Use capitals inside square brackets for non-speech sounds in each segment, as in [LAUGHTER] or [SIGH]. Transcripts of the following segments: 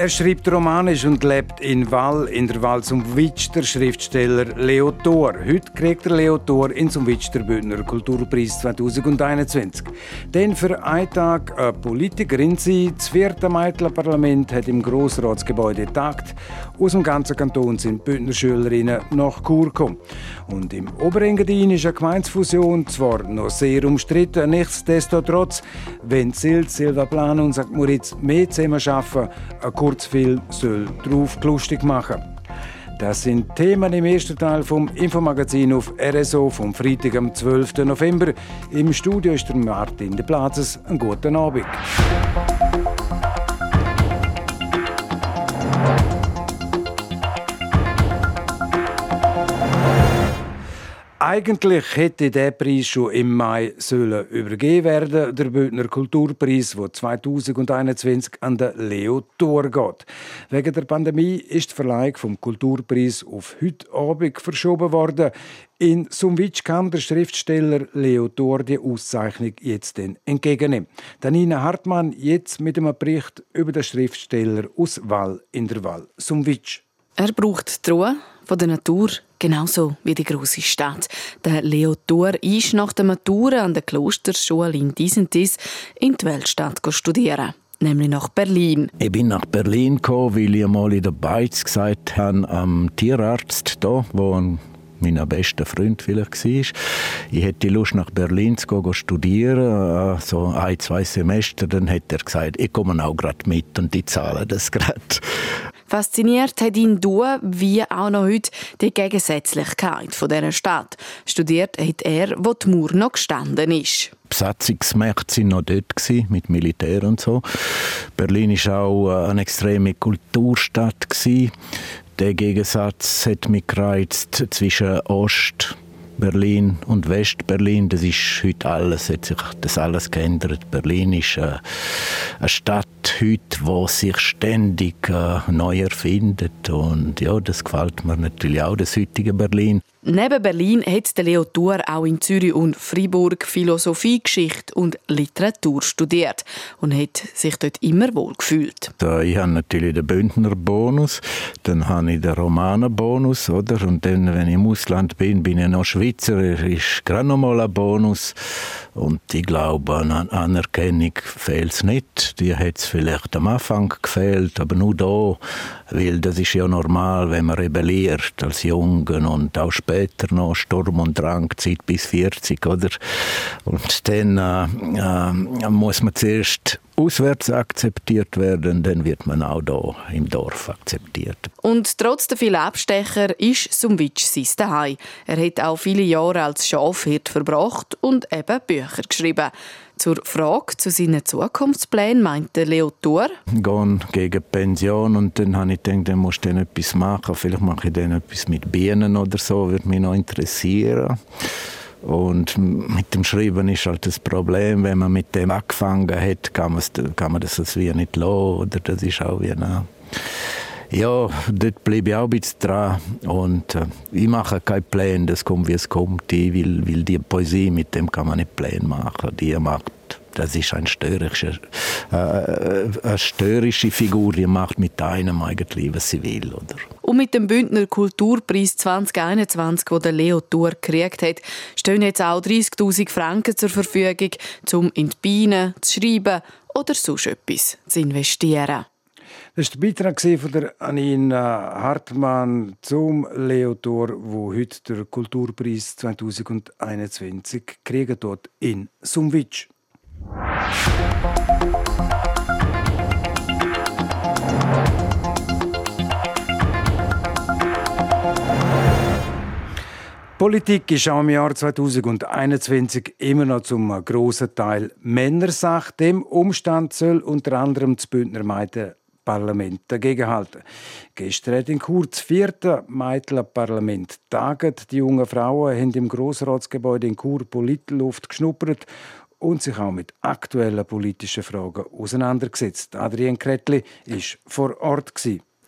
Er schreibt Romanisch und lebt in Wall, in der Val zum Witsch, der Schriftsteller Leo Thor. Heute kriegt der Leo Thor in zum Witsch der Bündner Kulturpreis 2021. Denn für einen Tag eine Politikerin sie, das vierte Meitler Parlament hat im Grossratsgebäude tagt. Aus dem ganzen Kanton sind Bündner Schülerinnen nach Chur gekommen. Und im Oberengadin ist eine Gemeinsfusion zwar noch sehr umstritten, nichtsdestotrotz, wenn Silt, Silva Plan und St. Moritz mehr zusammen arbeiten, Kurzfilm soll drauf lustig machen. Das sind Themen im ersten Teil vom Infomagazin auf RSO vom Freitag am 12. November. Im Studio ist der Martin de Plazes. Einen guten Abend. Eigentlich hätte der Preis schon im Mai sollen übergeben werden, der Bündner Kulturpreis, der 2021 an den Leo Thor geht. Wegen der Pandemie ist die Verleihung vom Kulturpreis auf heute Abend verschoben worden. In Sumwitsch kann der Schriftsteller Leo Thor die Auszeichnung jetzt entgegennehmen. Danina Hartmann jetzt mit einem Bericht über den Schriftsteller aus Wall in der Wall Sumwitsch. Er braucht die Ruhe von der Natur, genauso wie die große Stadt. Der Leo Thur ist nach der Matura an der Klosterschule in Disentis in die Weltstadt studieren nämlich nach Berlin. Ich bin nach Berlin gekommen, weil ich mal in der Beiz gesagt habe, am Tierarzt da, wo ein mein bester Freund vielleicht war. Ich hätte Lust, nach Berlin zu gehen, studieren, äh, so ein, zwei Semester. Dann hat er gesagt, ich komme auch gerade mit und die zahlen das gerade. Fasziniert hat ihn du, wie auch noch heute, die Gegensätzlichkeit von dieser Stadt. Studiert hat er, wo die Mauer noch gestanden ist. Besatzungsmächte waren noch dort mit Militär und so. Berlin war auch äh, eine extreme Kulturstadt Der Gegensatz hat mich gereizt zwischen Ost Berlin und Westberlin, das ist heute alles, hat sich das alles geändert. Berlin ist äh, eine Stadt heute, die sich ständig äh, neu erfindet und ja, das gefällt mir natürlich auch, das heutige Berlin. Neben Berlin hat Leo Thur auch in Zürich und Freiburg Philosophie, Geschichte und Literatur studiert und hat sich dort immer wohl gefühlt. Ich habe natürlich den Bündner Bonus, dann habe ich den Romaner Bonus, oder? Und dann, wenn ich im Ausland bin, bin ich noch Schweizer, ist gerade noch ein Bonus. Und ich glaube, an Anerkennung fehlt es nicht. Die hat es vielleicht am Anfang gefehlt, aber nur da, weil das ist ja normal, wenn man rebelliert als Jungen und auch später noch Sturm und Drang, Zeit bis 40, oder? Und dann äh, äh, muss man zuerst auswärts akzeptiert werden, dann wird man auch hier im Dorf akzeptiert. Und trotz der vielen Abstecher ist Sumwitsch sein Zuhause. Er hat auch viele Jahre als Schafhirt verbracht und eben Bücher geschrieben. Zur Frage zu seinen Zukunftsplänen meinte Leo Thur. Gehen gegen Pension und dann habe ich gedacht, dann musst du etwas machen. Vielleicht mache ich dann etwas mit Bienen oder so, würde mich noch interessieren. Und mit dem Schreiben ist halt das Problem, wenn man mit dem angefangen hat, kann, kann man das wie nicht lassen. Oder das ist auch wie eine ja, dort bleibe ich auch ein bisschen dran. Und äh, ich mache keine Pläne, das kommt, wie es kommt. Ich will, will die Poesie, mit dem kann man nicht Pläne machen. Die macht das ist ein störrischer, äh, eine störrische Figur, die macht mit einem eigentlich, was sie will. Oder? Und mit dem Bündner Kulturpreis 2021, den der Leo Tour gekriegt hat, stehen jetzt auch 30'000 Franken zur Verfügung, um in die Bienen zu schreiben oder sonst etwas zu investieren. Das war der Beitrag von der Anina Hartmann zum Leotor, wo heute der Kulturpreis 2021 kriegen dort in Sumwitsch. Politik ist auch im Jahr 2021 immer noch zum grossen Teil Männersache. Dem Umstand soll unter anderem das Bündner Parlament dagegenhalten. Gestern hat in Kurz vierte Meitler-Parlament taget. Die jungen Frauen haben im Grossratsgebäude in Chur Politluft geschnuppert und sich auch mit aktuellen politischen Fragen auseinandergesetzt. Adrian Kretli war vor Ort.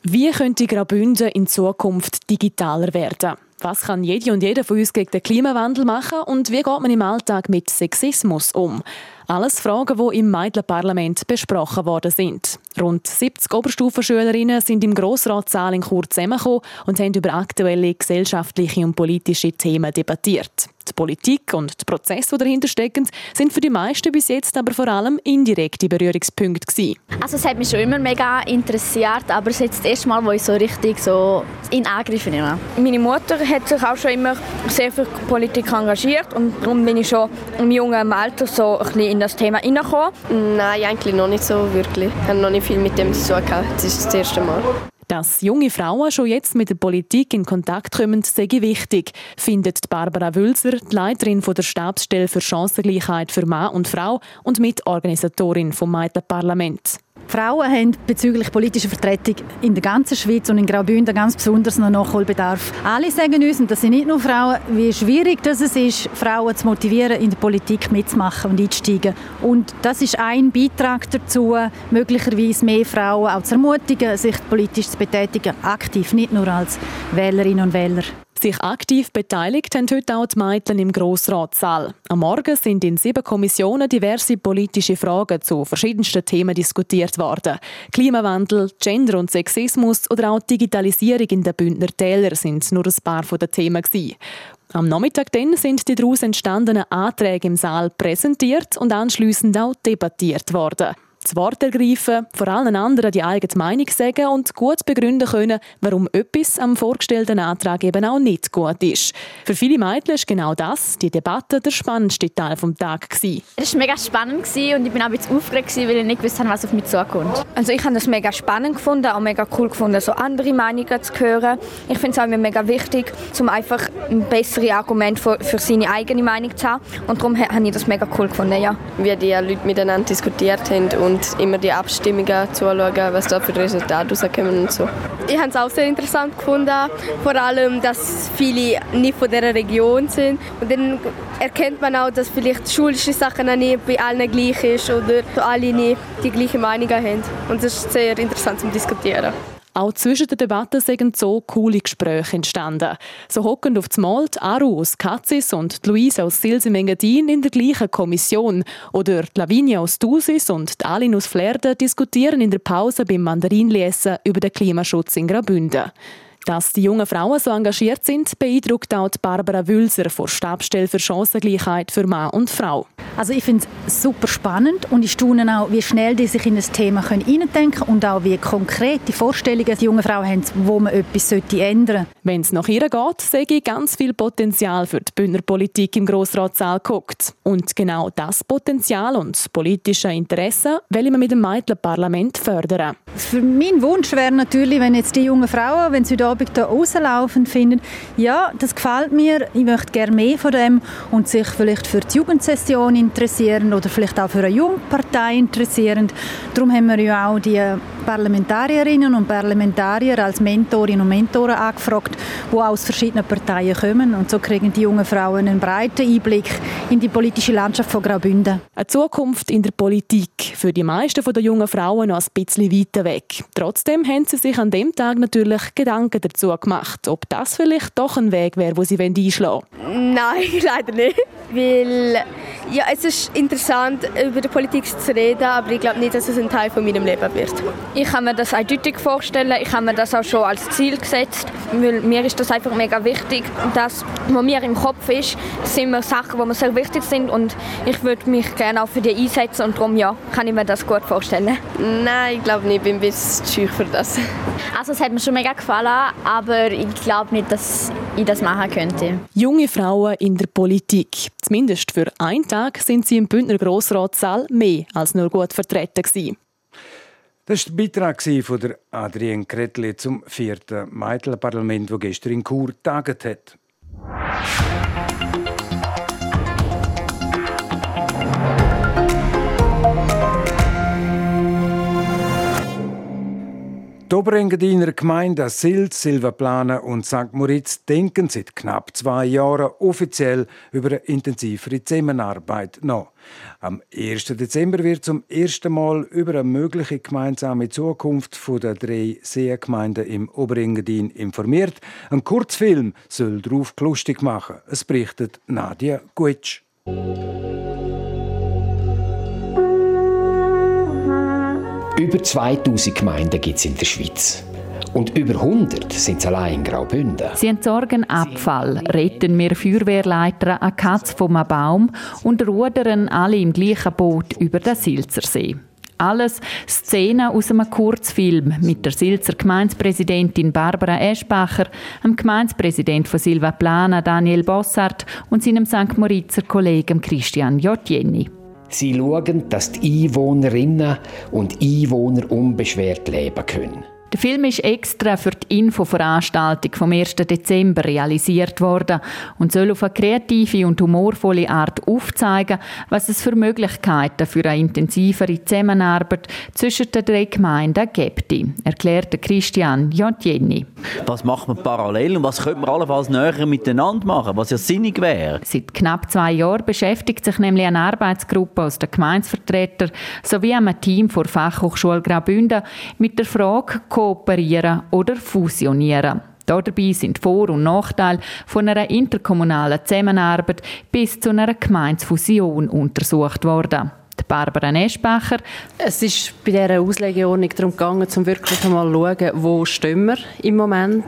Wie könnte Graubünden in Zukunft digitaler werden? Was kann jede und jeder von uns gegen den Klimawandel machen und wie geht man im Alltag mit Sexismus um? Alles Fragen, die im Meidler-Parlament besprochen worden sind. Rund 70 Oberstufenschülerinnen sind im Grossratssaal in Chur zusammengekommen und haben über aktuelle gesellschaftliche und politische Themen debattiert. Die Politik und die Prozesse, die dahinter stecken, sind für die meisten bis jetzt aber vor allem indirekte Berührungspunkte gewesen. Also es hat mich schon immer mega interessiert, aber es ist jetzt das erste Mal, wo ich so richtig so in Angriff nehme. Meine Mutter hat sich auch schon immer sehr für Politik engagiert und darum bin ich schon im jungen Alter so ein bisschen in das Thema hineingekommen. Nein, eigentlich noch nicht so wirklich. Ich habe noch nicht viel mit dem zu tun gehabt. Das ist das erste Mal. Dass junge Frauen schon jetzt mit der Politik in Kontakt kommen, sei wichtig, findet Barbara Wülser, die Leiterin der Stabsstelle für Chancengleichheit für Mann und Frau und Mitorganisatorin vom Meitler Parlament. Frauen haben bezüglich politischer Vertretung in der ganzen Schweiz und in Graubünden ganz besonders noch Nachholbedarf. Alle sagen uns, und das sind nicht nur Frauen, wie schwierig das es ist, Frauen zu motivieren, in der Politik mitzumachen und einzusteigen. Und das ist ein Beitrag dazu, möglicherweise mehr Frauen auch zu ermutigen, sich politisch zu betätigen, aktiv, nicht nur als Wählerinnen und Wähler. Sich aktiv beteiligt haben heute auch die Mädchen im Grossratssaal. Am Morgen sind in sieben Kommissionen diverse politische Fragen zu verschiedensten Themen diskutiert worden. Klimawandel, Gender und Sexismus oder auch Digitalisierung in den Bündner Tälern sind nur ein paar der Themen. Gewesen. Am Nachmittag dann sind die daraus entstandenen Anträge im Saal präsentiert und anschließend auch debattiert worden das Wort ergreifen, vor allen anderen die eigene Meinung sagen und gut begründen können, warum etwas am vorgestellten Antrag eben auch nicht gut ist. Für viele Mädchen ist genau das, die Debatte, der spannendste Teil des Tages. Es war mega spannend und ich bin auch ein bisschen aufgeregt, weil ich nicht wusste, was auf mich zukommt. Also ich habe es mega spannend gefunden, auch mega cool gefunden, so andere Meinungen zu hören. Ich finde es auch mega wichtig, um einfach ein besseres Argument für, für seine eigene Meinung zu haben. Und darum habe ich das mega cool gefunden, ja. Wie die Leute miteinander diskutiert haben und und immer die Abstimmungen zuschauen, was da für Resultate rauskommen und so. Ich habe es auch sehr interessant gefunden, vor allem, dass viele nicht von dieser Region sind und dann erkennt man auch, dass vielleicht schulische Sachen nicht bei allen gleich ist oder alle nicht die gleiche Meinung haben und das ist sehr interessant zum Diskutieren. Auch zwischen den Debatten sind so coole Gespräche entstanden. So hocken auf dem Mal Aru aus Katzis und Luise aus Silsimengadin in der gleichen Kommission. Oder Lavinia aus Dusis und Alin aus Flerde diskutieren in der Pause beim Mandarinlesen über den Klimaschutz in Graubünden. Dass die jungen Frauen so engagiert sind, beeindruckt auch Barbara Wülser von Stabstelle für Chancengleichheit für Mann und Frau. Also ich finde es super spannend und ich staune auch, wie schnell die sich in das Thema können und auch wie konkret die Vorstellungen die jungen Frauen haben, wo man etwas ändern sollte. Wenn es nach ihr geht, sehe ich ganz viel Potenzial für die Bündner Politik im Grossratssaal geguckt. Und genau das Potenzial und politische Interesse will man mit dem Meitler-Parlament fördern. Für mein Wunsch wäre natürlich, wenn jetzt die jungen Frauen, wenn sie heute Abend hier rauslaufen, finden, ja, das gefällt mir, ich möchte gerne mehr von dem und sich vielleicht für die Jugendsession interessieren oder vielleicht auch für eine Jungpartei interessieren. Darum haben wir ja auch die Parlamentarierinnen und Parlamentarier als Mentorinnen und Mentoren angefragt, die aus verschiedenen Parteien kommen. Und so kriegen die jungen Frauen einen breiten Einblick in die politische Landschaft von Graubünden. Eine Zukunft in der Politik. Für die meisten der jungen Frauen noch ein bisschen weiter weg. Trotzdem haben sie sich an dem Tag natürlich Gedanken dazu gemacht, ob das vielleicht doch ein Weg wäre, wo sie einschlagen wollen. Nein, [LAUGHS] leider nicht. Weil ja, es ist interessant, über die Politik zu reden, aber ich glaube nicht, dass es ein Teil von meinem Leben wird. Ich kann mir das eindeutig vorstellen. Ich habe mir das auch schon als Ziel gesetzt, weil mir ist das einfach mega wichtig. Das, was mir im Kopf ist, sind mir Sachen, die mir sehr wichtig sind und ich würde mich gerne auch für die einsetzen und darum ja, kann ich mir das gut vorstellen. Nein, ich glaube nicht. Ich bin ein bisschen scheu für das. Also es hat mir schon mega gefallen, aber ich glaube nicht, dass ich das machen könnte. Junge Frauen in der Politik. Zumindest für einen Tag sind sie im Bündner Grossratssaal mehr als nur gut vertreten gewesen. Das war der Beitrag von Adrienne Kretli zum vierten Meitler-Parlament, das gestern in Chur taget hat. Die Oberengadiner Gemeinden Silz, Silvaplana und St. Moritz denken seit knapp zwei Jahren offiziell über eine intensivere Zusammenarbeit nach. Am 1. Dezember wird zum ersten Mal über eine mögliche gemeinsame Zukunft der drei Seengemeinden im Oberengadin informiert. Ein Kurzfilm soll darauf lustig machen. Es berichtet Nadia Gutsch. Über 2000 Gemeinden gibt es in der Schweiz. Und über 100 sind es allein in Graubünden. Sie entsorgen Abfall, retten wir Feuerwehrleiter eine Katze vom Baum und rudern alle im gleichen Boot über den Silzersee. Alles Szenen aus einem Kurzfilm mit der Silzer Gemeindepräsidentin Barbara Eschbacher, dem Gemeindepräsident von Silva Plana Daniel Bossart und seinem St. Moritzer Kollegen Christian Jotjenny. Sie schauen, dass die Einwohnerinnen und Einwohner unbeschwert leben können. Der Film ist extra für die Infoveranstaltung vom 1. Dezember realisiert worden und soll auf eine kreative und humorvolle Art aufzeigen, was es für Möglichkeiten für eine intensivere Zusammenarbeit zwischen den drei Gemeinden gibt, erklärte Christian Jantjeni. Was macht man parallel und was könnte man allenfalls näher miteinander machen, was ja sinnig wäre? Seit knapp zwei Jahren beschäftigt sich nämlich eine Arbeitsgruppe aus den Gemeinsvertretern sowie einem Team vor Fachhochschule Graubünden mit der Frage, kooperieren oder fusionieren. Dabei sind Vor- und Nachteile von einer interkommunalen Zusammenarbeit bis zu einer Gemeinsfusion untersucht worden. Barbara Neschbacher. Es ist bei dieser Auslegeordnung darum gegangen, um wirklich einmal zu schauen, wo stehen wir im Moment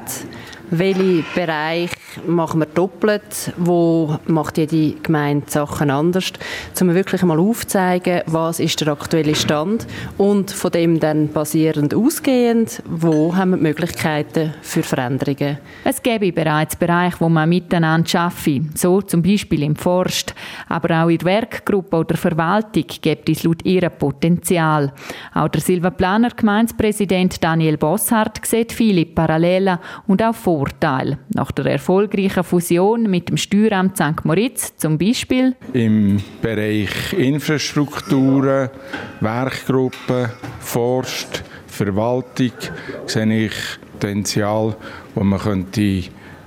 welche Bereich machen wir doppelt, wo macht jede Gemeinde Sachen anders, um wirklich einmal aufzuzeigen, was ist der aktuelle Stand und von dem dann basierend ausgehend, wo haben wir Möglichkeiten für Veränderungen. Es gäbe bereits Bereiche, wo man miteinander arbeite, so zum Beispiel im Forst, aber auch in der Werkgruppe oder Verwaltung gibt es laut ihrem Potenzial. Auch der Silva Planer Gemeindepräsident Daniel Bosshardt sieht viele Parallelen und auch Vorteil. Nach der erfolgreichen Fusion mit dem Steueramt St. Moritz zum Beispiel. Im Bereich Infrastrukturen, Werkgruppen, Forst, Verwaltung sehe ich Potenzial, das man könnte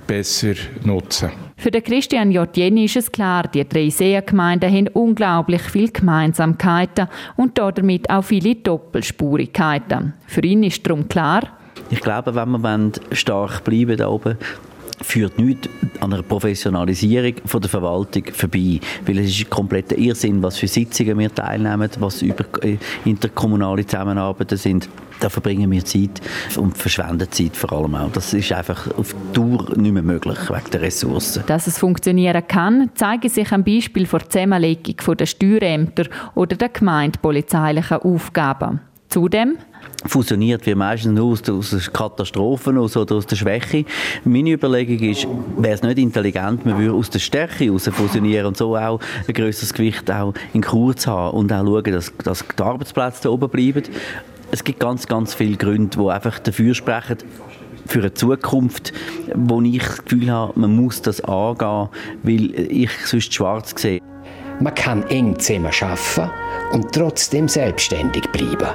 besser nutzen Für den Christian Jotjeni ist es klar, die drei Seengemeinden haben unglaublich viele Gemeinsamkeiten und damit auch viele Doppelspurigkeiten. Für ihn ist darum klar, ich glaube, wenn wir stark bleiben da oben, führt nichts an einer Professionalisierung von der Verwaltung vorbei. Weil es ist kompletter Irrsinn, was für Sitzungen wir teilnehmen, was über äh, interkommunale Zusammenarbeiten sind. Da verbringen wir Zeit und verschwenden Zeit vor allem auch. Das ist einfach auf Dauer nicht mehr möglich, wegen der Ressourcen. Dass es funktionieren kann, zeigt sich am Beispiel der Zusammenlegung der Steuerämter oder der gemeindepolizeilichen Aufgaben. Zudem fusioniert wir meistens nur aus, aus der Katastrophe oder aus der Schwäche. Meine Überlegung ist, wäre es nicht intelligent, man würde aus der Stärke heraus fusionieren und so auch ein grösseres Gewicht auch in Kur zu haben und auch schauen, dass, dass die Arbeitsplätze da oben bleiben. Es gibt ganz, ganz viele Gründe, die einfach dafür sprechen, für eine Zukunft, wo ich das Gefühl habe, man muss das angehen, weil ich sonst schwarz sehe. Man kann eng zusammen arbeiten und trotzdem selbstständig bleiben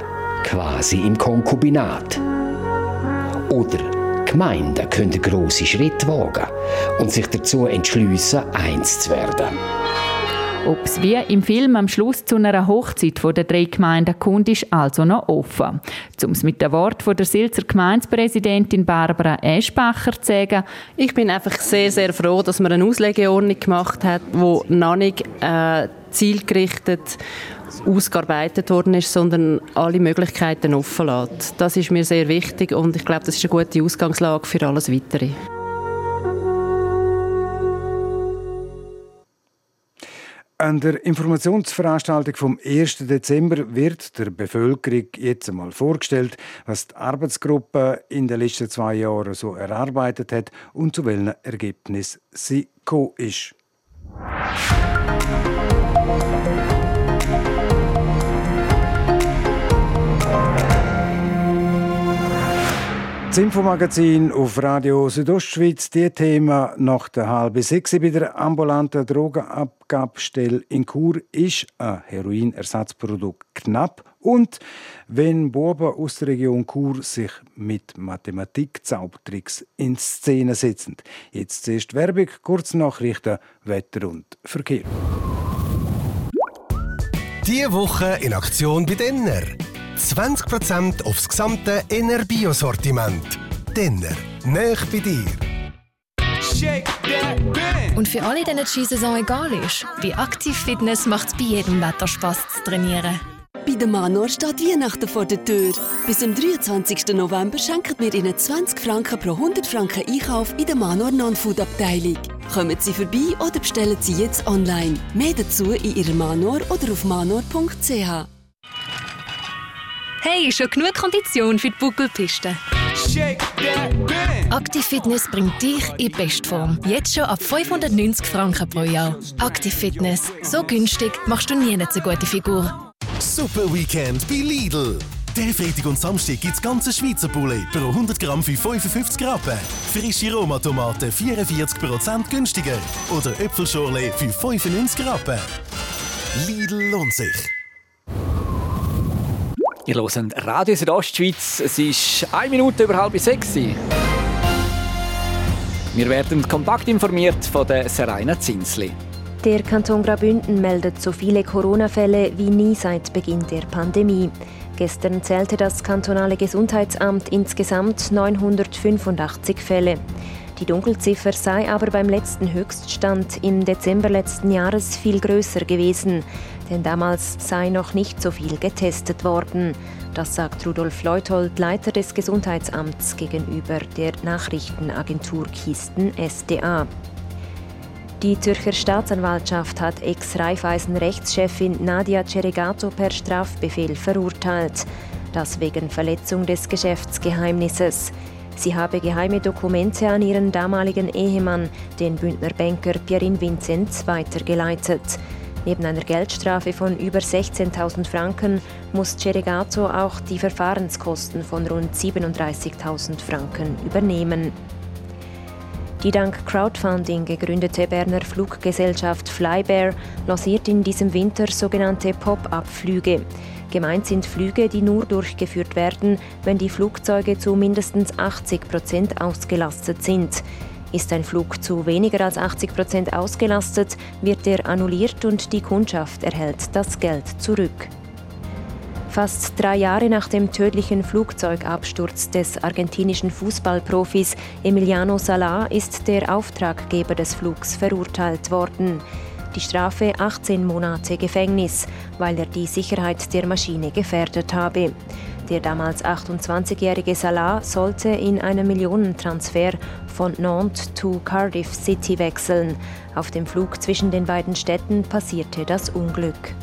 quasi im Konkubinat. Oder Gemeinden können grosse Schritte wagen und sich dazu entschliessen, eins zu werden. Ob es wie im Film am Schluss zu einer Hochzeit der drei Gemeinden kommt, ist also noch offen. Um es mit dem Wort von der Silzer Gemeindepräsidentin Barbara Eschbacher zu sagen. Ich bin einfach sehr, sehr froh, dass man eine Auslegeordnung gemacht hat, die noch nicht äh, zielgerichtet ausgearbeitet worden ist, sondern alle Möglichkeiten offen lässt. Das ist mir sehr wichtig und ich glaube, das ist eine gute Ausgangslage für alles Weitere. An der Informationsveranstaltung vom 1. Dezember wird der Bevölkerung jetzt einmal vorgestellt, was die Arbeitsgruppe in den letzten zwei Jahren so erarbeitet hat und zu welchen Ergebnissen sie gekommen ist. Das Infomagazin auf Radio Südostschweiz. Die Thema nach der halben sechs bei der ambulanten Drogenabgabestelle in Chur ist ein Heroinersatzprodukt knapp Und wenn Buben aus der Region Chur sich mit Mathematik-Zaubertricks in Szene setzen. Jetzt zuerst Werbung, Kurznachrichten, Wetter und Verkehr. Diese Woche in Aktion bei Denner. 20% aufs gesamte Enerbio-Sortiment. Denner, nöch bei dir. Und für alle, denen die Skisaison egal ist, bei Active Fitness macht es bei jedem Wetter Spass zu trainieren. Bei der Manor steht Weihnachten vor der Tür. Bis zum 23. November schenken wir Ihnen 20 Franken pro 100 Franken Einkauf in der Manor Non-Food Abteilung. Kommen Sie vorbei oder bestellen Sie jetzt online. Mehr dazu in Ihrer Manor oder auf manor.ch. Hey, schon genug Kondition für die Buckelpiste. Active Fitness bringt dich in Bestform. Jetzt schon ab 590 Franken pro Jahr. Active Fitness. So günstig machst du nie eine so gute Figur. Super Weekend bei Lidl. Der Freitag und Samstag gibt es ganze Schweizer Poulet pro 100 Gramm für 55 Rappen. Frische Roma-Tomaten 44% günstiger. Oder Äpfelschorle für 95 Rappen. Lidl lohnt sich. Ihr hört Radio Südostschweiz. Es ist eine Minute über halb sechs. Wir werden kompakt informiert von der Serena Zinsli. Der Kanton Graubünden meldet so viele Corona-Fälle wie nie seit Beginn der Pandemie. Gestern zählte das kantonale Gesundheitsamt insgesamt 985 Fälle. Die Dunkelziffer sei aber beim letzten Höchststand im Dezember letzten Jahres viel größer gewesen, denn damals sei noch nicht so viel getestet worden. Das sagt Rudolf Leuthold, Leiter des Gesundheitsamts gegenüber der Nachrichtenagentur Kisten SDA. Die Zürcher Staatsanwaltschaft hat Ex-Raiffeisen-Rechtschefin Nadia Ceregato per Strafbefehl verurteilt. Das wegen Verletzung des Geschäftsgeheimnisses. Sie habe geheime Dokumente an ihren damaligen Ehemann, den Bündner Banker Pierin Vinzenz, weitergeleitet. Neben einer Geldstrafe von über 16.000 Franken muss Ceregato auch die Verfahrenskosten von rund 37.000 Franken übernehmen. Die dank Crowdfunding gegründete Berner Fluggesellschaft Flybear lanciert in diesem Winter sogenannte Pop-up-Flüge. Gemeint sind Flüge, die nur durchgeführt werden, wenn die Flugzeuge zu mindestens 80 Prozent ausgelastet sind. Ist ein Flug zu weniger als 80 Prozent ausgelastet, wird er annulliert und die Kundschaft erhält das Geld zurück. Fast drei Jahre nach dem tödlichen Flugzeugabsturz des argentinischen Fußballprofis Emiliano Sala ist der Auftraggeber des Flugs verurteilt worden. Die Strafe 18 Monate Gefängnis, weil er die Sicherheit der Maschine gefährdet habe. Der damals 28-jährige Salah sollte in einem Millionentransfer von Nantes zu Cardiff City wechseln. Auf dem Flug zwischen den beiden Städten passierte das Unglück.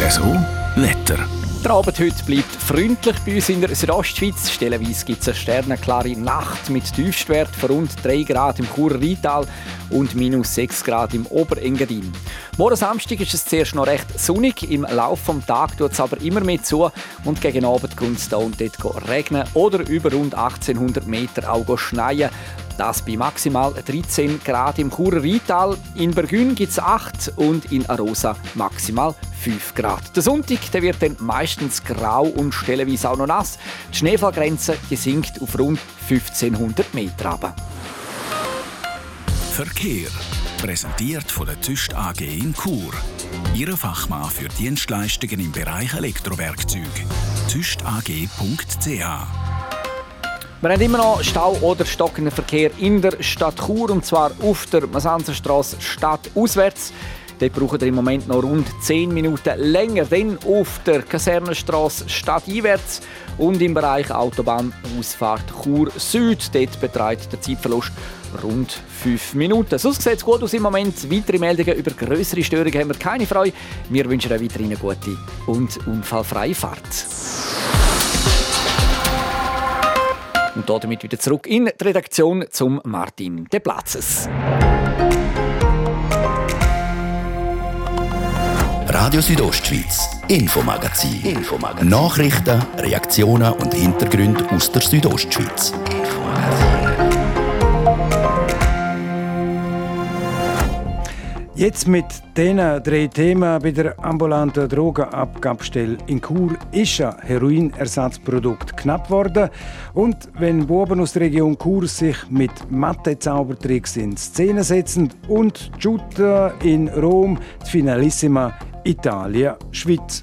RSO Wetter. Der Abend heute bleibt freundlich bei uns in der Südostschweiz. Stellenweise gibt es eine sternenklare Nacht mit Tiefstwert von rund 3 Grad im Churer Rheintal und minus 6 Grad im Oberengadin. Morgen Samstag ist es zuerst noch recht sonnig. Im Laufe des Tages tut es aber immer mehr zu und gegen Abend kommt es da und dort regnen oder über rund 1800 Meter auch schneien. Das bei maximal 13 Grad im Churer Rheintal. In Bergün gibt es 8 und in Arosa maximal 5 Grad. Der Sonntag der wird dann meistens grau und stellenweise auch noch nass. Die Schneefallgrenze die sinkt auf rund 1500 Meter runter. Verkehr. Präsentiert von der Tüst AG in Chur. Ihre Fachmann für Dienstleistungen im Bereich Elektrowerkzeug. tüstag.ch wir haben immer noch Stau oder stockenden Verkehr in der Stadt Chur und zwar auf der Masanzerstraße stadtauswärts. Dort braucht ihr im Moment noch rund 10 Minuten länger. Dann auf der Kasernenstraße stadteinwärts und im Bereich Autobahnausfahrt Chur Süd. Dort beträgt der Zeitverlust rund 5 Minuten. Sonst sieht es gut aus im Moment. Weitere Meldungen über größere Störungen haben wir keine Freude. Wir wünschen euch weiterhin eine gute und unfallfreie Fahrt. Und damit wieder zurück in die Redaktion zum Martin De Platzes. Radio Südostschweiz, Infomagazin. Infomagazin. Nachrichten, Reaktionen und Hintergründe aus der Südostschweiz. Jetzt mit diesen drei Themen bei der ambulanten Drogenabgabestelle in Chur ist ein Heroinersatzprodukt knapp geworden. Und wenn Buben aus der Region Chur sich mit Mathe-Zaubertricks in Szene setzen und Giutta in Rom, die Finalissima Italia-Schweiz.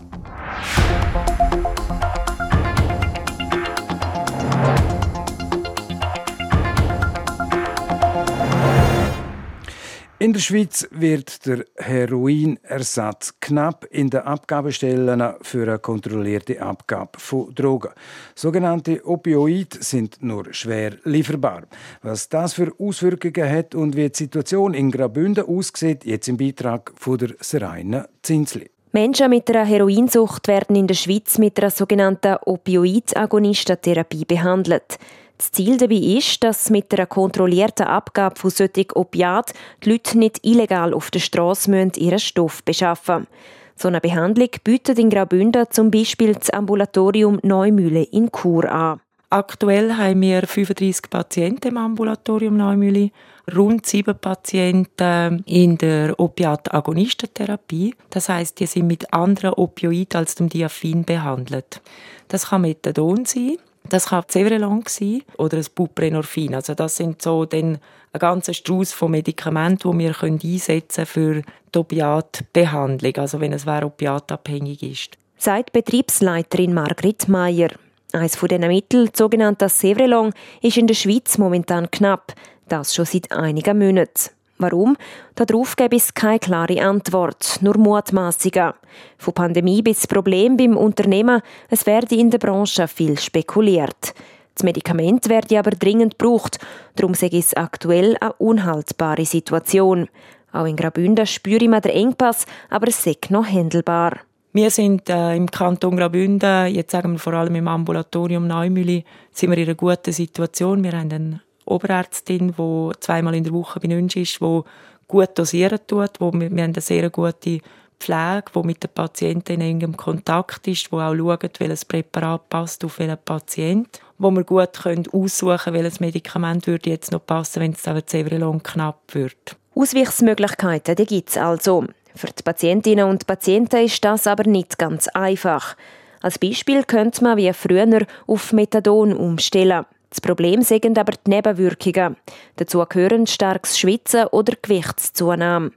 In der Schweiz wird der Heroinersatz knapp in den Abgabestellen für eine kontrollierte Abgabe von Drogen. Sogenannte Opioide sind nur schwer lieferbar. Was das für Auswirkungen hat und wie die Situation in Graubünden aussieht, jetzt im Beitrag von der Seraina Zinsli. Menschen mit einer Heroinsucht werden in der Schweiz mit einer sogenannten Opioid-Agonistentherapie behandelt. Das Ziel dabei ist, dass mit einer kontrollierten Abgabe von solchen Opiaten die Leute nicht illegal auf der Straße ihren Stoff beschaffen müssen. So eine Behandlung bietet in Graubünden zum Beispiel das Ambulatorium Neumühle in Chur an. Aktuell haben wir 35 Patienten im Ambulatorium Neumühle, rund sieben Patienten in der Opiat-Agonistentherapie. Das heißt, die sind mit anderen Opioiden als dem Diaphin behandelt. Das kann Methadon sein, das kann Cevrelon sein oder ein Buprenorphin. Also das sind so dann ein ganzer Strauß von Medikamenten, die wir einsetzen können für die Opiatbehandlung, also wenn es wer opiatabhängig ist. Sagt Betriebsleiterin Margrit Meyer. Eines von diesen Mitteln, das sogenannte Cevrelon, ist in der Schweiz momentan knapp. Das schon seit einigen Monaten. Warum? Darauf gäbe es keine klare Antwort, nur Mutmaßungen. Von Pandemie bis Problem beim Unternehmen, es werde in der Branche viel spekuliert. Das Medikament werde aber dringend gebraucht, darum sei es aktuell eine unhaltbare Situation. Auch in Graubünden spüre man den Engpass, aber es sei noch handelbar. Wir sind äh, im Kanton Graubünden, jetzt sagen wir vor allem im Ambulatorium Neumühle, sind wir in einer guten Situation. Wir haben einen Oberärztin, die zweimal in der Woche bei uns ist, die gut dosieren tut. Wo wir, wir haben eine sehr gute Pflege, die mit den Patienten in engem Kontakt ist, die auch schaut, welches Präparat passt auf welchen Patient, wo wir gut können aussuchen welches Medikament würde jetzt noch passen, wenn es aber Cevrelon knapp wird. Ausweichsmöglichkeiten gibt es also. Für die Patientinnen und Patienten ist das aber nicht ganz einfach. Als Beispiel könnte man wie früher auf Methadon umstellen. Das Problem sind aber die Nebenwirkungen. Dazu gehören starkes Schwitzen oder Gewichtszunahme.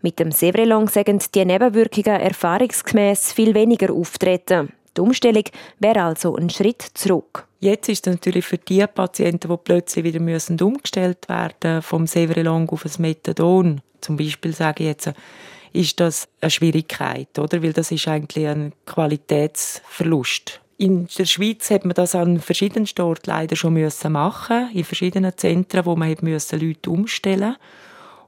Mit dem Sevrelon sagen die Nebenwirkungen erfahrungsgemäß viel weniger auftreten. Die Umstellung wäre also ein Schritt zurück. Jetzt ist es natürlich für die Patienten, die plötzlich wieder müssen umgestellt werden vom Sevrelon auf ein Methadon, zum Beispiel sage ich jetzt, ist das eine Schwierigkeit, oder? Weil das ist eigentlich ein Qualitätsverlust in der Schweiz hat man das an verschiedenen Orten leider schon müssen machen, in verschiedenen Zentren, wo man müssen Leute umstellen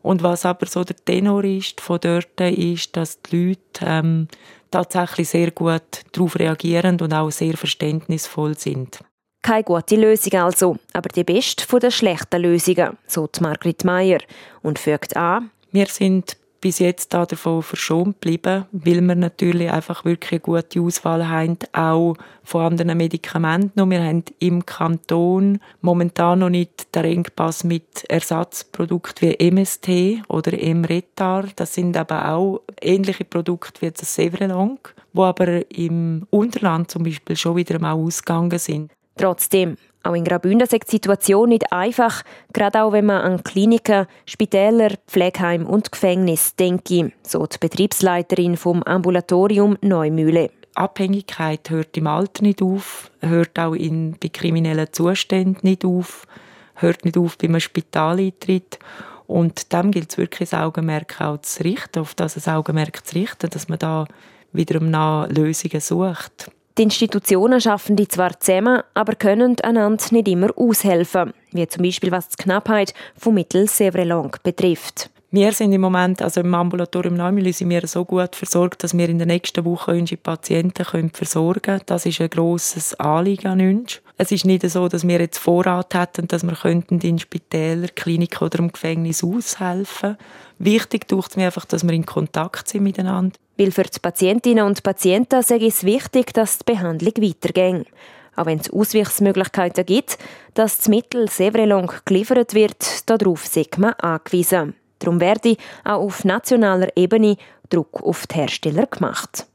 und was aber so der Tenor ist von dort ist, dass die Leute ähm, tatsächlich sehr gut darauf reagieren und auch sehr verständnisvoll sind. Keine gute Lösung also, aber die beste der schlechten Lösungen, so Margrit Meyer und fügt an, wir sind bis jetzt da davon verschont bleiben, weil wir natürlich einfach wirklich eine gute Auswahl haben, auch von anderen Medikamenten. Und wir haben im Kanton momentan noch nicht den Engpass mit Ersatzprodukten wie MST oder Emretar. Das sind aber auch ähnliche Produkte wie das Sevrelong, wo aber im Unterland zum Beispiel schon wieder mal ausgegangen sind. Trotzdem, auch in Graubünden ist die Situation nicht einfach, gerade auch wenn man an Kliniken, Spitäler, Pflegeheim und Gefängnis denke, so die Betriebsleiterin vom Ambulatorium Neumühle. Abhängigkeit hört im Alter nicht auf, hört auch in, bei kriminellen Zuständen nicht auf, hört nicht auf beim Spitaleintritt. Und dem gilt es wirklich das Augenmerk auch zu richten, auf das Augenmerk zu richten, dass man da wiederum nach Lösungen sucht. Die Institutionen schaffen die zwar zusammen, aber können einander nicht immer aushelfen, wie zum Beispiel was die Knappheit von Mittel Sevrelong betrifft. Wir sind im Moment, also im Ambulatorium Neumühle, sind wir so gut versorgt, dass wir in der nächsten Woche unsere Patienten können versorgen können. Das ist ein grosses Anliegen an uns. Es ist nicht so, dass wir jetzt Vorrat hätten, dass wir könnten in Spitälern, Kliniken oder im Gefängnis aushelfen. Wichtig tut es mir einfach, dass wir in Kontakt sind miteinander. Weil für die Patientinnen und Patienten sage es wichtig, dass die Behandlung weitergeht. Auch wenn es Ausweichsmöglichkeiten gibt, dass das Mittel Sevrelong geliefert wird, darauf sind man angewiesen. Darum werde auch auf nationaler Ebene Druck auf die Hersteller gemacht.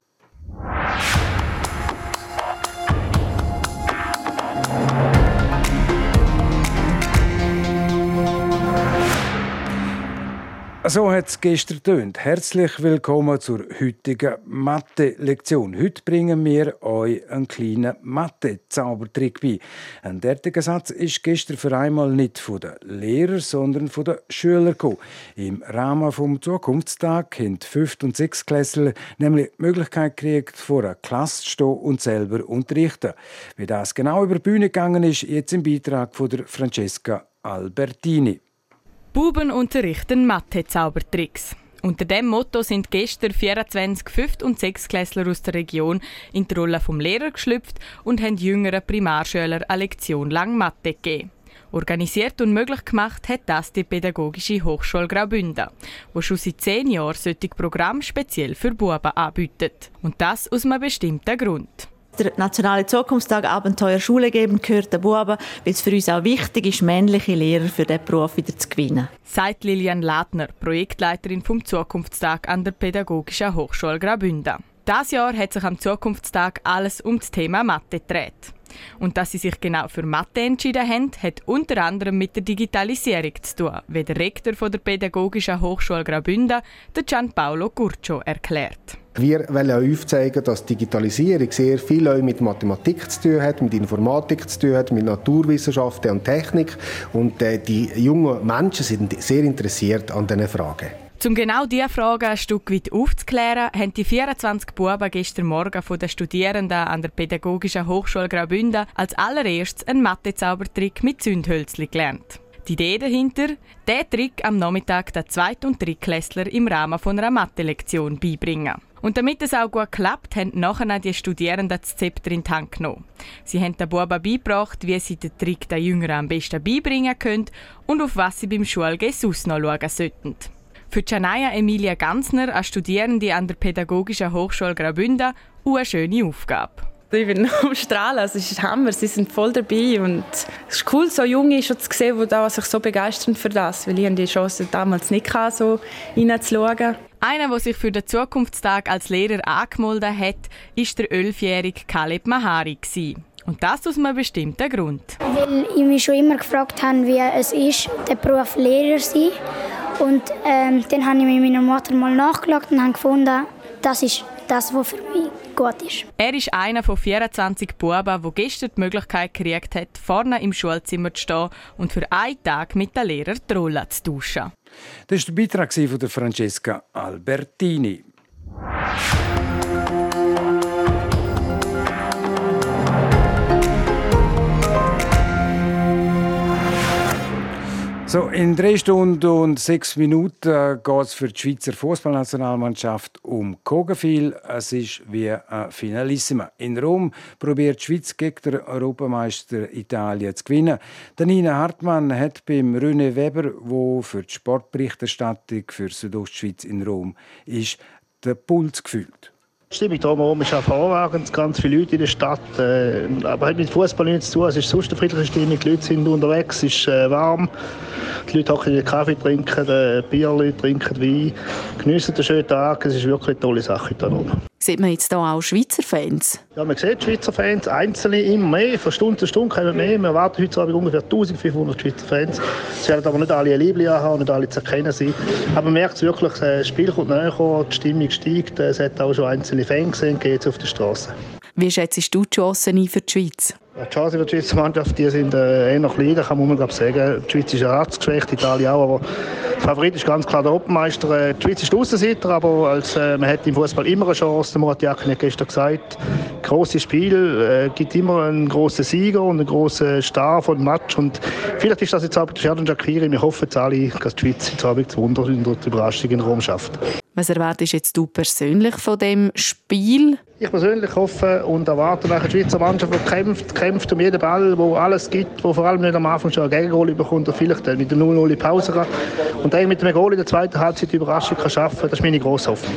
So hat es gestern tönt. Herzlich willkommen zur heutigen Mathe-Lektion. Heute bringen wir euch einen kleinen Mathe-Zaubertrick bei. Ein derartiger Satz ist gestern für einmal nicht von den Lehrern, sondern von den Schülern gekommen. Im Rahmen vom Zukunftstag haben die 5. und 6. Klässler nämlich die Möglichkeit gekriegt, vor einer Klasse zu stehen und selber unterrichten. Wie das genau über die Bühne gegangen ist, jetzt im Beitrag von der Francesca Albertini. Buben unterrichten Mathe-Zaubertricks. Unter dem Motto sind gestern 24 5. und 6. Klässler aus der Region in die Rolle vom Lehrer geschlüpft und haben jüngeren Primarschüler eine Lektion lang Mathe gegeben. Organisiert und möglich gemacht hat das die Pädagogische Hochschule Graubünden, wo schon seit zehn Jahren solche Programme speziell für Buben anbietet. Und das aus einem bestimmten Grund. Der Nationale Zukunftstag Abenteuer Schule geben gehört den Buben, weil es für uns auch wichtig ist, männliche Lehrer für diesen Beruf wieder zu gewinnen. Sagt Lilian Ladner, Projektleiterin vom Zukunftstag an der Pädagogischen Hochschule Graubünden. Das Jahr hat sich am Zukunftstag alles um das Thema Mathe gedreht. Und dass sie sich genau für Mathe entschieden haben, hat unter anderem mit der Digitalisierung zu tun, wie der Rektor von der Pädagogischen Hochschule Graubünden, der Gianpaolo Curcio, erklärt. Wir wollen aufzeigen, dass Digitalisierung sehr viel mit Mathematik zu tun hat, mit Informatik zu tun hat, mit Naturwissenschaften und Technik. Und äh, die jungen Menschen sind sehr interessiert an diesen Fragen. Um genau diese Fragen ein Stück weit aufzuklären, haben die 24 Buben gestern Morgen von den Studierenden an der Pädagogischen Hochschule Graubünden als allererstes einen Mathe-Zaubertrick mit Zündhölzli gelernt. Die Idee dahinter, diesen Trick am Nachmittag der Zweit- und Drittklässler im Rahmen von einer Mathe-Lektion beibringen. Und damit es auch gut klappt, haben nachher die Studierenden das Zepter in die Hand genommen. Sie haben den Buben beigebracht, wie sie den Trick den Jüngeren am besten beibringen können und auf was sie beim Schulgehen noch schauen sollten. Für Janaya Emilia Ganzner, eine Studierende an der Pädagogischen Hochschule Graubünden, eine schöne Aufgabe. Ich bin am [LAUGHS] Strahlen, also es ist Hammer, sie sind voll dabei und es ist cool, so Junge schon zu sehen, die da sich so begeistern für das, weil ich die Chance damals nicht hatte, so reinzuschauen. Einer, der sich für den Zukunftstag als Lehrer angemeldet hat, ist der elfjährige Kaleb Mahari. Und das aus einem bestimmten Grund. Weil ich mich schon immer gefragt habe, wie es ist, der Beruf Lehrer zu sein. Und ähm, dann habe ich mit meiner Mutter mal nachgeschaut und habe gefunden, das ist das, was für mich gut ist. Er ist einer von 24 Buben, der gestern die Möglichkeit gekriegt hat, vorne im Schulzimmer zu stehen und für einen Tag mit den Lehrern die Rolle zu tauschen. Das war der Beitrag von Francesca Albertini. So, in drei Stunden und sechs Minuten geht es für die Schweizer Fußballnationalmannschaft um Kogenfil. Es ist wie ein Finalissima. In Rom probiert die Schweiz gegen den Europameister Italien zu gewinnen. Nina Hartmann hat beim René Weber, wo für die Sportberichterstattung für Südostschweiz in Rom ist, den Puls gefühlt. Die Stimmung drumherum ist hervorragend, ganz viele Leute in der Stadt. Äh, aber hat mit Fußball nichts zu tun. Es ist sonst eine friedliche Stimmung. Die Leute sind unterwegs, es ist äh, warm. Die Leute hocken Kaffee trinken, äh, Bier trinken Wein, geniessen den schönen Tag. Es ist wirklich eine tolle Sache hier oben. Sieht man jetzt hier auch Schweizer Fans? Ja, man sieht Schweizer Fans, einzelne immer mehr, von Stunde zu Stunde kommen mehr. Wir erwarten heute Abend ungefähr 1500 Schweizer Fans. Es werden aber nicht alle ein Liebling haben, nicht alle zu erkennen sein. Aber man merkt es wirklich, das Spiel kommt näher, die Stimmung steigt. Es hat auch schon einzelne Fans gesehen, geht auf die Straße. Wie schätzt du die Chancen ein für die Schweiz? Die Chancen für die Schweizer Mannschaft die sind äh, eher noch klein, kann man glaube sagen. Die Schweiz ist ratsgeschwächt, Italien auch, aber der Favorit ist ganz klar der Openmeister. Äh, die Schweiz ist Außenseiter, aber als, äh, man hat im Fußball immer eine Chance. Der Murat Jakin hat gestern gesagt, großes Spiel äh, gibt immer einen großen Sieger und einen großen Star von Match. Und vielleicht ist das jetzt auch bei Sheridan Shakiri. Wir hoffen jetzt alle, dass die Schweiz jetzt Abend das Wunder Überraschung in Rom schafft. Was erwartest jetzt du persönlich von dem Spiel? Ich persönlich hoffe und erwarte eine Schweizer Mannschaft, die kämpft, kämpft um jeden Ball, wo alles gibt, wo vor allem nicht am Anfang schon ein Gegengol bekommt und vielleicht mit der 0-0 Pause kann. Und dann mit dem Goal in der zweiten Halbzeit die Überraschung kann schaffen, das ist meine grosse Hoffnung.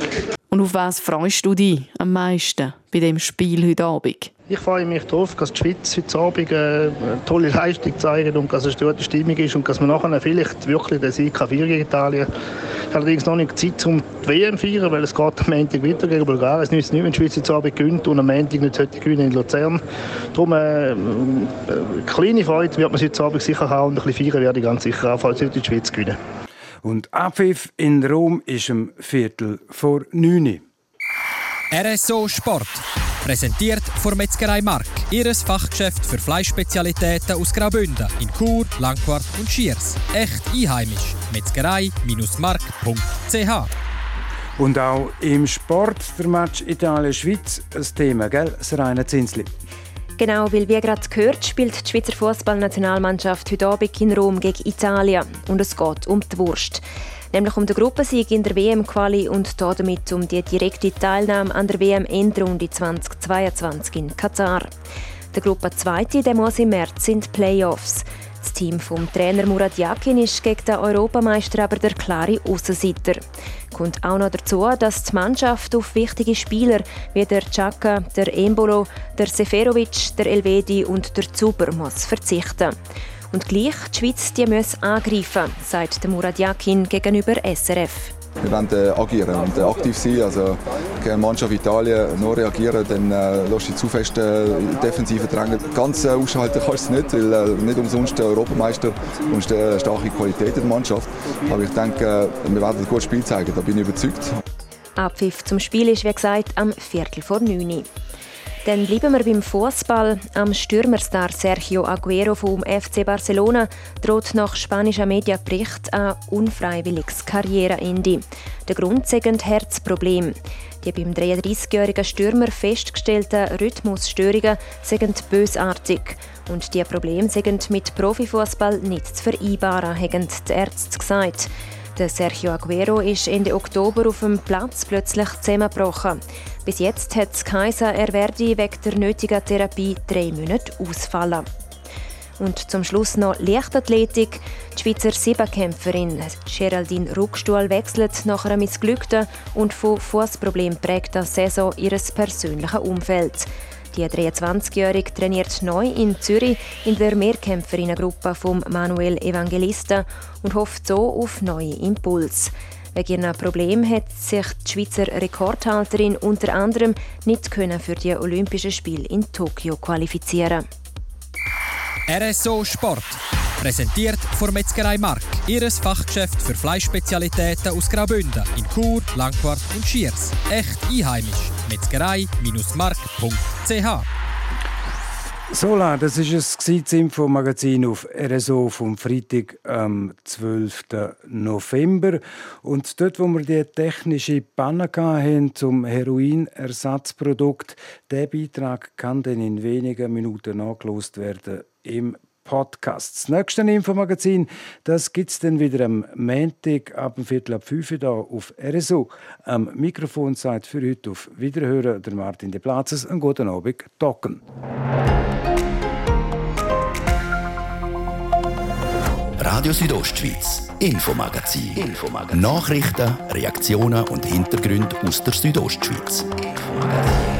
Und auf was freust du dich am meisten bei dem Spiel heute Abend? Ich freue mich darauf, dass die Schweiz heute Abend äh, eine tolle Leistung zeigt und dass es eine gute Stimmung ist und dass man nachher vielleicht wirklich den Sieg kann gegen Italien. Habe allerdings noch nicht Zeit, um die WM zu feiern, weil es geht am Montag weiter gegen Bulgarien. Es nützt nicht, wenn die Schweiz heute Abend gewinnt und am Montag nicht heute gewinnen in Luzern. Darum äh, eine kleine Freude wird man heute Abend sicher haben und ein bisschen feiern werde ich ganz sicher auch, falls heute die Schweiz gewinnen. Und Abpfiff in Rom ist um Viertel vor neun. RSO Sport. Präsentiert von Metzgerei Mark. Ihres Fachgeschäft für Fleischspezialitäten aus Graubünden in Chur, Langquart und Schiers. Echt einheimisch. Metzgerei-mark.ch Und auch im Sport, der Match Italien-Schweiz, ein Thema, gell? Reine Zinsli. Genau, weil wie gerade gehört, spielt die Schweizer Fußballnationalmannschaft heute Abend in Rom gegen Italien. Und es geht um die Wurst. Nämlich um den Gruppensieg in der WM-Quali und damit um die direkte Teilnahme an der WM-Endrunde 2022 in Katar. Der Gruppe 2. Der muss im März sind Playoffs. Das Team vom Trainer Murat Yakin ist gegen den Europameister aber der klare Aussenseiter. Kommt auch noch dazu, dass die Mannschaft auf wichtige Spieler wie der Chaka, der Embolo, der Seferovic, der Elvedi und der Zuber muss verzichten. Und gleich die Schweiz die muss angreifen, sagt der Murat Yakin gegenüber SRF. Wir wollen äh, agieren und äh, aktiv sein. Also gegen die Mannschaft Italien nur reagieren, dann äh, lässt du zu fest äh, defensive drängen. Ganz äh, ausschalten kannst du es nicht, weil äh, nicht umsonst der Europameister und eine starke Qualität der Mannschaft. Aber ich denke, äh, wir werden ein gutes Spiel zeigen, da bin ich überzeugt. Abpfiff zum Spiel ist, wie gesagt, am Viertel vor neun. Dann bleiben wir beim Fußball. Am Stürmerstar Sergio Aguero vom FC Barcelona droht nach spanischer Medienbericht ein unfreiwilliges Karriereende. Der Grund ist ein Herzproblem. Die beim 33-jährigen Stürmer festgestellten Rhythmusstörungen sind bösartig. Und die Probleme sind mit Profifußball nicht zu vereinbaren, haben die Ärzte gesagt. Der Sergio Aguero ist Ende Oktober auf dem Platz plötzlich zusammengebrochen. Bis jetzt hat es Kaiser, er werde wegen der nötigen Therapie drei Monate ausfallen. Und zum Schluss noch Leichtathletik. Die Schweizer Siebenkämpferin Geraldine Ruckstuhl wechselt nach einer missglückten und von Fußproblemen prägten Saison ihres persönlichen Umfelds. Die 23-Jährige trainiert neu in Zürich in der Mehrkämpferinnengruppe von Manuel Evangelista und hofft so auf neue Impuls. Wegen ihrem Problem hat sich die Schweizer Rekordhalterin unter anderem nicht für die Olympischen Spiele in Tokio qualifizieren. RSO Sport. Präsentiert von Metzgerei Mark. Ihres Fachgeschäft für Fleischspezialitäten aus Graubünden in Chur, Langquart und Schiers. Echt einheimisch. Metzgerei-mark.ch Sola, das ist es das Info-Magazin auf RSO vom Freitag am 12. November. Und dort, wo wir die technische Panne hatten zum Heroinersatzprodukt, der Beitrag kann dann in wenigen Minuten nachgelost werden im Podcast. Das nächste Infomagazin, das gibt es dann wieder am Montag ab dem Viertel ab 5 Uhr auf RSO. Am Mikrofon sagt für heute auf Wiederhören der Martin de Platzes. Einen guten Abend, Docken. Radio Südostschweiz, Infomagazin. Infomagazin. Nachrichten, Reaktionen und Hintergründe aus der Südostschweiz. Infomagazin.